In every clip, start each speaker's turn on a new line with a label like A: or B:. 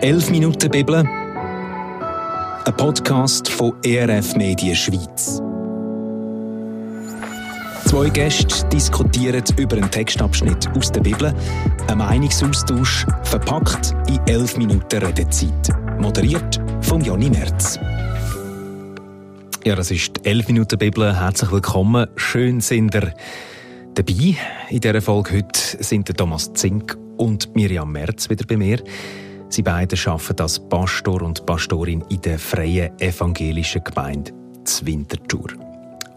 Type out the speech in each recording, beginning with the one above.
A: 11 Minuten Bibel, ein Podcast von ERF Medien Schweiz. Zwei Gäste diskutieren über einen Textabschnitt aus der Bibel, ein Meinungsaustausch verpackt in 11 Minuten Redezeit. Moderiert von Jonny Merz. Ja, das ist die 11 Minuten Bibel. Herzlich willkommen. Schön sind ihr dabei. In dieser Folge heute sind Thomas Zink und Miriam Merz wieder bei mir. Sie beide arbeiten als Pastor und Pastorin in der Freien Evangelischen Gemeinde Zwintertour.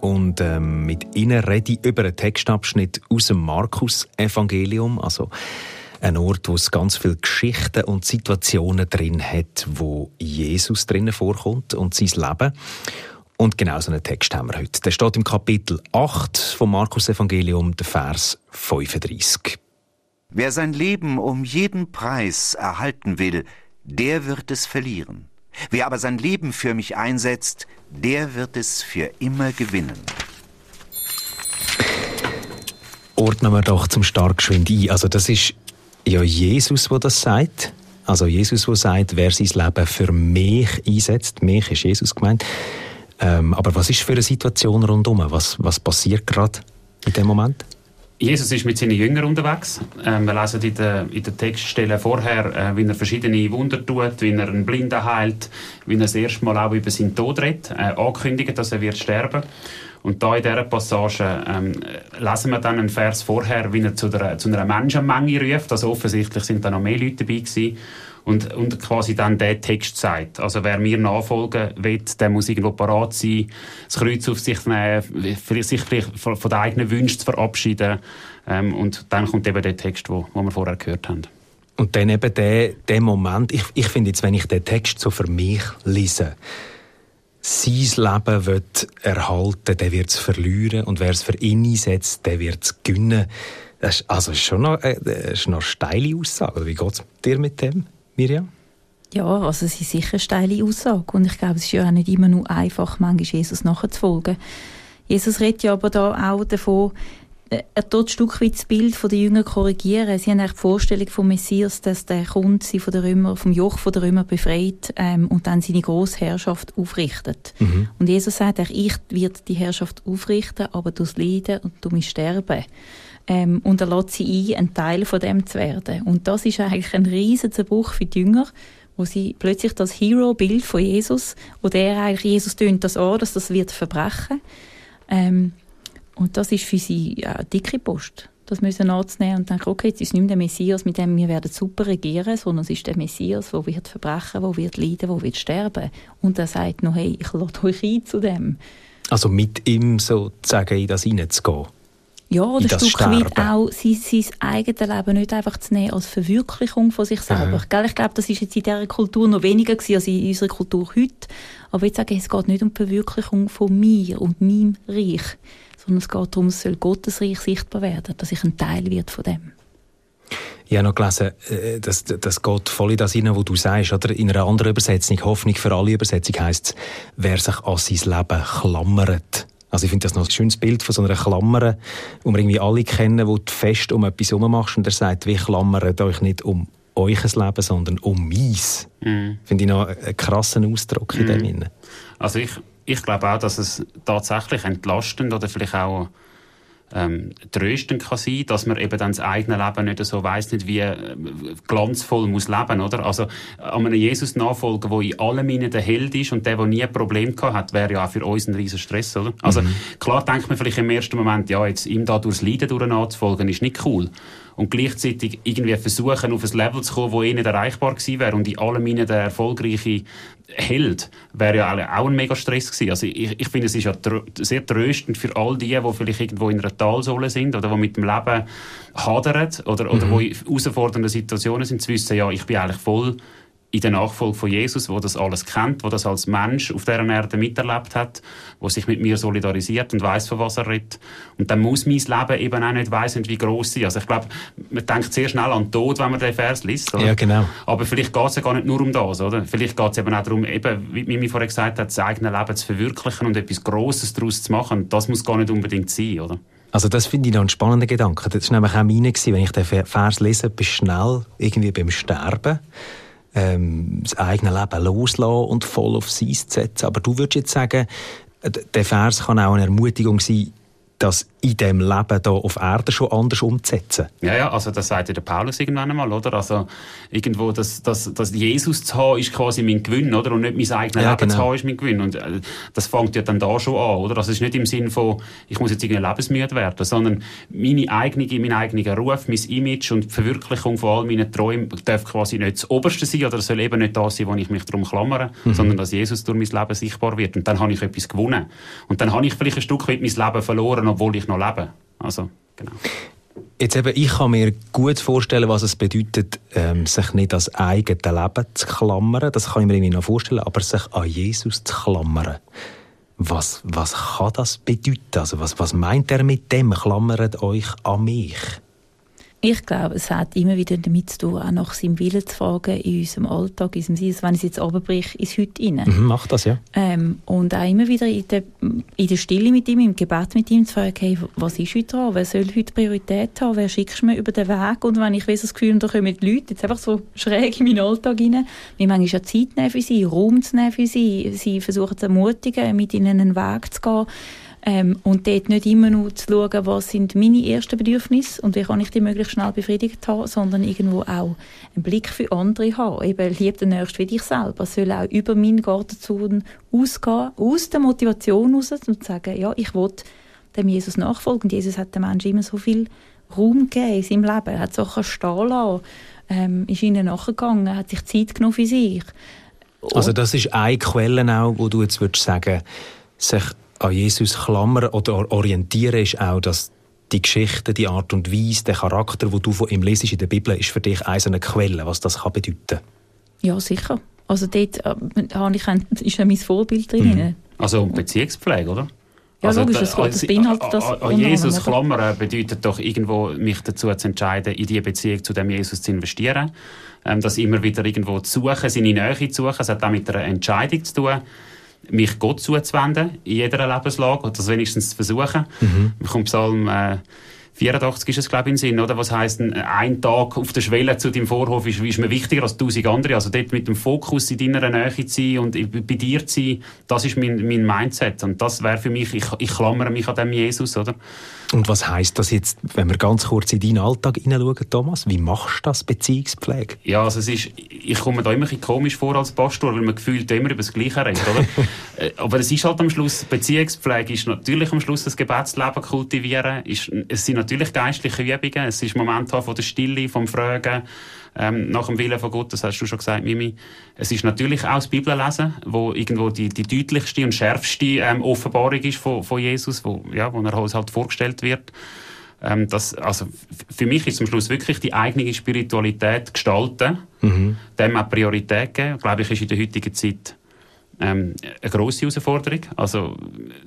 A: Und ähm, mit ihnen rede ich über einen Textabschnitt aus dem Markus-Evangelium, also ein Ort, wo es ganz viele Geschichten und Situationen drin hat, wo Jesus drinnen vorkommt und sein Leben. Und genau so einen Text haben wir heute. Der steht im Kapitel 8 vom Markus-Evangelium, der Vers 35.
B: Wer sein Leben um jeden Preis erhalten will, der wird es verlieren. Wer aber sein Leben für mich einsetzt, der wird es für immer gewinnen.
A: Ordnen wir doch zum Start geschwind ein. Also das ist ja Jesus, der das sagt. Also Jesus, der sagt, wer sein Leben für mich einsetzt. Mich ist Jesus gemeint. Ähm, aber was ist für eine Situation rundherum? Was, was passiert gerade in dem Moment?
C: Jesus ist mit seinen Jüngern unterwegs. Ähm, wir lesen in den, in den Textstellen vorher, äh, wie er verschiedene Wunder tut, wie er einen Blinden heilt, wie er das erste Mal auch über seinen Tod redet, äh, ankündigt, dass er wird sterben und da in dieser Passage ähm, lesen wir dann einen Vers vorher, wie er zu, der, zu einer Menschenmenge ruft. Also offensichtlich sind da noch mehr Leute dabei gewesen und, und quasi dann der Text sagt. Also wer mir nachfolgen will, der muss irgendwo parat sein, das Kreuz auf sich nehmen, sich vielleicht von, den eigenen Wünschen zu verabschieden. Ähm, und dann kommt eben der Text, wo, wo wir vorher gehört haben.
A: Und dann eben der, der Moment, ich, ich finde jetzt, wenn ich den Text so für mich lese, sein Leben wird erhalten, der wird es verlieren und wer es für ihn einsetzt, der wird es gewinnen. Das ist, also schon noch, äh, das ist noch eine steile Aussage. Wie geht es dir mit dem? Miriam?
D: Ja, also es ist sicher eine steile Aussage. Und ich glaube, es ist ja auch nicht immer nur einfach, manchmal Jesus nachzufolgen. Jesus redet ja aber da auch davon, äh, er tut ein Stück weit das Bild der Jünger korrigieren. Sie haben eigentlich die Vorstellung vom Messias, dass der kommt, sie von der Römer, vom Joch der Römer befreit ähm, und dann seine grosse Herrschaft aufrichtet. Mhm. Und Jesus sagt, ich werde die Herrschaft aufrichten, aber durch Leiden und durch mein Sterben. Ähm, und er lässt sie ein, ein Teil von dem zu werden. Und das ist eigentlich ein riesiger Zerbruch für die Jünger, wo sie plötzlich das Hero-Bild von Jesus, wo der eigentlich, Jesus tönt das an, dass das wird verbrechen. Ähm, und das ist für sie ja, dicke Post. Das müssen anzunehmen und denken, okay, jetzt ist nicht mehr der Messias, mit dem wir werden super regieren, sondern es ist der Messias, der wird verbrechen, der wird leiden, der wird sterben. Und er sagt noch, hey, ich lade euch ein zu dem.
A: Also mit ihm sozusagen in das hineinzugehen?
D: Ja, oder ein Stück weit auch sein, sein eigenes Leben nicht einfach zu nehmen als Verwirklichung von sich selber. Mhm. Ich glaube, das ist jetzt in dieser Kultur noch weniger gewesen als in unserer Kultur heute. Aber ich sage, es geht nicht um die Verwirklichung von mir und meinem Reich, sondern es geht darum, es soll Gottes Reich sichtbar werden, dass ich ein Teil wird von dem.
A: Ich habe noch gelesen, äh, das, das geht voll in das hinein, was du sagst. Oder? In einer anderen Übersetzung, Hoffnung für alle Übersetzung heisst es, wer sich an sein Leben klammert. Also ich finde das noch ein schönes Bild von so einer Klammer, wo wir irgendwie alle kennen, wo du fest um etwas herum machst und er sagt, wir klammern euch nicht um euch Leben, sondern um meins. Mm. Finde ich noch einen krassen Ausdruck mm. in dem mhm. Sinne.
C: Also ich, ich glaube auch, dass es tatsächlich entlastend oder vielleicht auch ähm, tröstend kann sein, dass man eben dann das eigene Leben nicht so weiß nicht wie äh, glanzvoll muss leben, oder? Also an einem Jesus nachfolgen, wo in allem innen der Held ist und der, der nie ein Problem gehabt hat, wäre ja auch für uns ein riesen Stress, oder? Also mhm. klar denkt man vielleicht im ersten Moment, ja, jetzt ihm da durchs Leiden durch nachzufolgen, ist nicht cool und gleichzeitig irgendwie versuchen, auf ein Level zu kommen, das eh nicht erreichbar gewesen wäre und in allem der erfolgreiche Held, wäre ja auch ein mega Stress gewesen. Also ich, ich finde, es ist ja tr sehr tröstend für all die, die vielleicht irgendwo in einer Talsohle sind oder die mit dem Leben hadern oder, oder mhm. wo in herausfordernden Situationen sind, zu wissen, ja, ich bin eigentlich voll in der Nachfolge von Jesus, wo das alles kennt, wo das als Mensch auf dieser Erde miterlebt hat, wo sich mit mir solidarisiert und weiß, von was er redet. Und dann muss mein Leben eben auch nicht weiss, wie gross sein. Also ich glaube, man denkt sehr schnell an den Tod, wenn man den Vers liest. Oder?
A: Ja, genau.
C: Aber vielleicht geht es ja gar nicht nur um das, oder? Vielleicht geht es eben auch darum, eben, wie Mimi vorher gesagt hat, das eigene Leben zu verwirklichen und etwas Grosses daraus zu machen. Das muss gar nicht unbedingt sein, oder?
A: Also das finde ich noch einen spannenden Gedanken. Das war nämlich auch meine, wenn ich den Vers lese, bist schnell irgendwie beim Sterben ähm, das eigene Leben loslassen und voll auf zu setzen. Aber du würdest jetzt sagen, der Vers kann auch eine Ermutigung sein, das in dem Leben hier auf Erde schon anders umzusetzen.
C: Ja, ja, also das sagt ja der Paulus irgendwann einmal, oder? Also irgendwo, das, das, das Jesus zu haben, ist quasi mein Gewinn, oder? Und nicht mein eigenes ja, Leben genau. zu haben, ist mein Gewinn. Und äh, das fängt ja dann da schon an, oder? Also es ist nicht im Sinn von, ich muss jetzt irgendwie lebensmüde werden, sondern meine eigene, mein eigener Ruf, mein Image und die Verwirklichung von all meinen Träumen darf quasi nicht das Oberste sein, oder soll eben nicht das sein, wo ich mich darum klammere, mhm. sondern dass Jesus durch mein Leben sichtbar wird. Und dann habe ich etwas gewonnen. Und dann habe ich vielleicht ein Stück weit mein Leben verloren, obwohl ich noch leben. Also, genau.
A: Jetzt eben, ich kann mir gut vorstellen, was es bedeutet, ähm, sich nicht ans eigene Leben zu klammern. Das kann ich mir irgendwie noch vorstellen, aber sich an Jesus zu klammern. Was, was kann das bedeuten? Also was, was meint er mit dem? Klammert euch an mich?
D: Ich glaube, es hat immer wieder damit zu tun, auch nach seinem Willen zu fragen in unserem Alltag, in unserem Sein. Also wenn ich es jetzt runterbreche, ins Heute rein.
A: Mhm, mach das, ja.
D: Ähm, und auch immer wieder in der, in der Stille mit ihm, im Gebet mit ihm zu fragen, hey, was ist heute dran? Wer soll heute Priorität haben? Wer schickst du mir über den Weg? Und wenn ich weiss, das Gefühl, da kommen die Leute jetzt einfach so schräg in meinen Alltag rein, mir manchmal ja Zeit nehmen für sie, Raum zu nehmen für sie, sie versuchen zu ermutigen, mit ihnen einen Weg zu gehen, ähm, und dort nicht immer nur zu schauen, was sind meine ersten Bedürfnisse und wie kann ich die möglichst schnell befriedigt haben, sondern irgendwo auch einen Blick für andere haben. Eben, lieb den Nächsten wie dich selber. Es soll auch über meinen Gartenzaun ausgehen, aus der Motivation heraus, und sagen, ja, ich will dem Jesus nachfolgen. Und Jesus hat dem Menschen immer so viel Raum gegeben in seinem Leben. Er hat Sachen stehen lassen, ähm, ist ihnen nachgegangen, hat sich Zeit genommen für sich.
A: Also das ist eine Quelle auch, wo du jetzt würdest sagen, sich an Jesus klammern oder orientieren ist auch, dass die Geschichte, die Art und Weise, der Charakter, wo du von ihm lesest in der Bibel, ist für dich eine Quelle, was das kann bedeuten
D: Ja, sicher. Also dort äh, ich ein, ist ja mein Vorbild drin. Mhm.
C: Also Beziehungspflege, oder?
D: Ja, also, logisch, das, das beinhaltet das.
C: An Jesus klammern bedeutet doch irgendwo, mich dazu zu entscheiden, in diese Beziehung zu dem Jesus zu investieren. Ähm, das immer wieder irgendwo zu suchen, seine Nähe zu suchen. Es hat auch mit einer Entscheidung zu tun mich Gott zuzuwenden in jeder Lebenslage oder das wenigstens zu versuchen. Mhm. Man kommt Psalm äh, 84 ist es, glaube ich, im Sinn, oder? Was heisst, ein Tag auf der Schwelle zu deinem Vorhof ist, ist mir wichtiger als tausend andere. Also dort mit dem Fokus in deiner Nähe zu sein und bei dir zu sein, das ist mein, mein Mindset. Und das wäre für mich, ich, ich klammere mich an dem Jesus, oder?
A: Und was heisst das jetzt, wenn wir ganz kurz in deinen Alltag hineinschauen, Thomas? Wie machst du das, Beziehungspflege?
C: Ja, also es ist, ich komme da immer ein komisch vor als Pastor, weil man gefühlt immer über das Gleiche redet, oder? Äh, aber es ist halt am Schluss, Beziehungspflege ist natürlich am Schluss das Gebetsleben kultivieren, ist, es sind natürlich geistliche Übungen, es ist Moment von der Stille, vom Fragen, ähm, nach dem Willen von Gott, das hast du schon gesagt, Mimi. Es ist natürlich auch das Bibellesen, wo irgendwo die, die deutlichste und schärfste ähm, Offenbarung ist von, von Jesus, wo, ja, wo er uns halt vorgestellt wird. Ähm, das, also für mich ist zum Schluss wirklich die eigene Spiritualität gestalten, mhm. dem auch Priorität geben, glaube ich, ist in der heutigen Zeit ähm, eine grosse Herausforderung. Also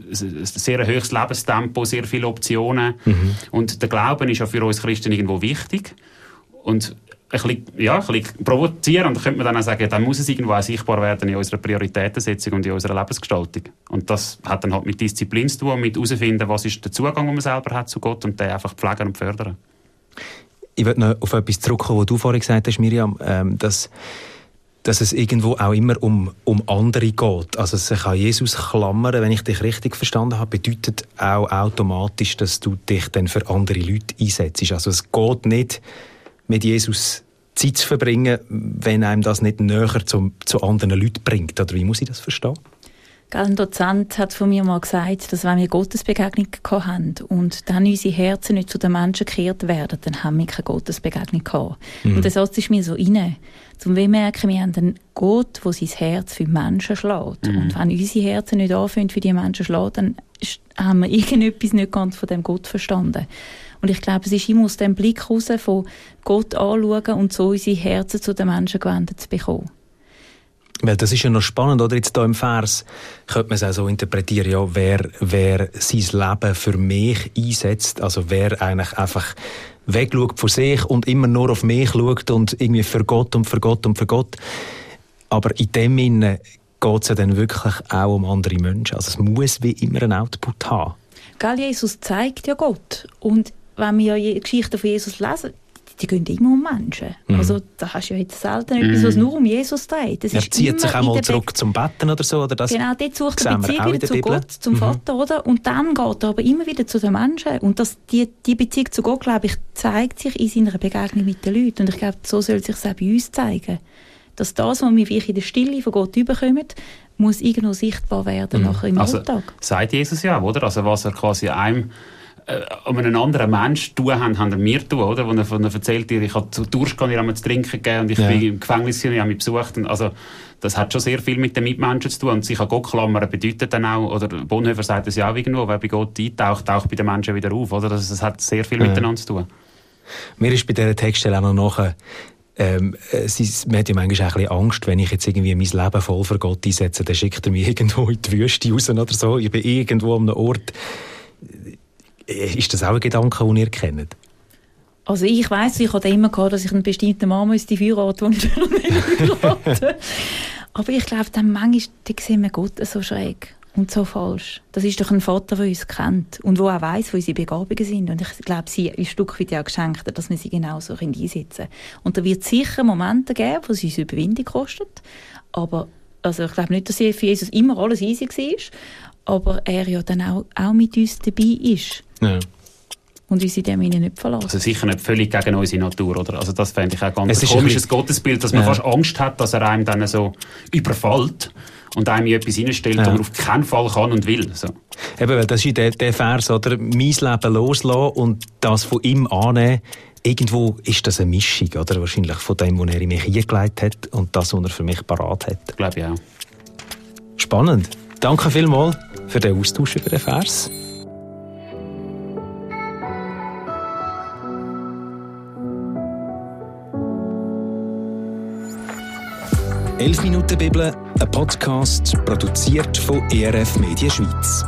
C: ein sehr hohes Lebenstempo, sehr viele Optionen. Mhm. Und der Glauben ist ja für uns Christen irgendwo wichtig. Und ein bisschen, ja, ein bisschen provozieren. Und dann könnte man dann auch sagen, dann muss es irgendwo auch sichtbar werden in unserer Prioritätensetzung und in unserer Lebensgestaltung. Und das hat dann halt mit Disziplin zu tun, mit herausfinden, was ist der Zugang, den man selber hat zu Gott und den einfach pflegen und fördern.
A: Ich würde noch auf etwas zurückkommen, was du vorhin gesagt hast, Miriam, ähm, dass dass es irgendwo auch immer um, um andere geht. Also sich an Jesus klammern, wenn ich dich richtig verstanden habe, bedeutet auch automatisch, dass du dich dann für andere Leute einsetzt. Also es geht nicht mit Jesus Zeit zu verbringen, wenn einem das nicht näher zu, zu anderen Leuten bringt? Oder wie muss ich das verstehen?
D: Ein Dozent hat von mir mal gesagt, dass wenn wir Gottesbegegnung haben und dann unsere Herzen nicht zu den Menschen gekehrt werden, dann haben wir keine Gottesbegegnung gehabt. Mhm. Und der Satz ist mir so inne. Zum wir merken, wir haben einen Gott, der sein Herz für Menschen schlägt. Mhm. Und wenn unsere Herzen nicht anfangen, für die Menschen schlägt, dann haben wir irgendetwas nicht ganz von dem Gott verstanden. Und ich glaube, es ist immer aus dem Blick heraus von Gott anschauen und so unsere Herzen zu den Menschen gewendet zu bekommen.
A: Weil das ist ja noch spannend, oder? Jetzt hier im Vers könnte man es auch so interpretieren, ja, wer, wer sein Leben für mich einsetzt, also wer eigentlich einfach wegschaut von sich und immer nur auf mich schaut und irgendwie für Gott und für Gott und für Gott. Aber in dem Sinne geht es ja dann wirklich auch um andere Menschen. Also es muss wie immer einen Output haben.
D: Gell, Jesus zeigt ja Gott. Und wenn wir die Geschichte von Jesus lesen, die gehen immer um Menschen. Mhm. Also da hast du ja jetzt selten etwas, was mhm. nur um Jesus dreht.
A: er zieht sich auch mal zurück zum Betten oder so, oder das
D: Genau, dort sucht er Beziehung wieder zu Gott, zum mhm. Vater, oder? Und dann geht er aber immer wieder zu den Menschen. Und das, die, die Beziehung zu Gott, glaube ich, zeigt sich in seiner Begegnung mit den Leuten. Und ich glaube, so soll es sich auch bei uns zeigen. Dass das, was wir in der Stille von Gott überkommen, muss irgendwo sichtbar werden mhm. nachher im
C: also,
D: Alltag.
C: Sagt Jesus ja, oder? Also was er quasi einem äh, um einen anderen Menschen tun haben, haben mir tun, oder? Wo er, wo er erzählt, ich habe zu Durchgehen, ich habe zu trinken gegeben und ich ja. bin im Gefängnis und ich habe mich besucht. Und also, das hat schon sehr viel mit den Mitmenschen zu tun. Und sich an Gott klammern bedeutet dann auch, oder Bonhoeffer sagt es ja auch irgendwo, wer bei Gott eintaucht, taucht bei den Menschen wieder auf, oder? Das, das hat sehr viel ja. miteinander zu tun.
A: Mir ist bei dieser Textstelle auch noch nachher ähm, es man hat ja manchmal auch ein bisschen Angst, wenn ich jetzt irgendwie mein Leben voll für Gott einsetze, dann schickt er mich irgendwo in die Wüste raus oder so. Ich bin irgendwo an einem Ort. Äh, ist das auch ein Gedanke, den ihr kennt?
D: Also ich weiss, ich hatte immer gehabt, dass ich einen bestimmten Mann müsste heiraten und ich nicht heiraten Aber ich glaube, dann manchmal die sehen wir Gott so schräg und so falsch. Das ist doch ein Vater, der uns kennt und der auch weiss, wo unsere Begabungen sind. Und ich glaube, sie ein Stück weit auch geschenkt, dass wir sie genau so einsetzen können. Und da wird es sicher Momente geben, wo es uns Überwindung kostet. Aber also ich glaube nicht, dass für Jesus immer alles easy war, aber er ja dann auch, auch mit uns dabei ist. Ja. Und uns in dem nicht verlassen.
C: Also sicher nicht völlig gegen unsere Natur, oder? Also das fände ich auch ganz ein komisches Gottesbild, dass man ja. fast Angst hat, dass er einem dann so überfällt und einem etwas reinstellt, ja. das man auf keinen Fall kann und will. So.
A: Eben, weil das ist der, der Vers, oder? Mein Leben loslassen und das von ihm annehmen. Irgendwo ist das eine Mischung, oder? Wahrscheinlich von dem, was er in mich hingelegt hat und das, was er für mich parat hat.
C: Glaube ich auch.
A: Spannend. Danke vielmals für den Austausch über den Vers. «11 Minuten Bibel», ein Podcast, produziert von ERF Media Schweiz.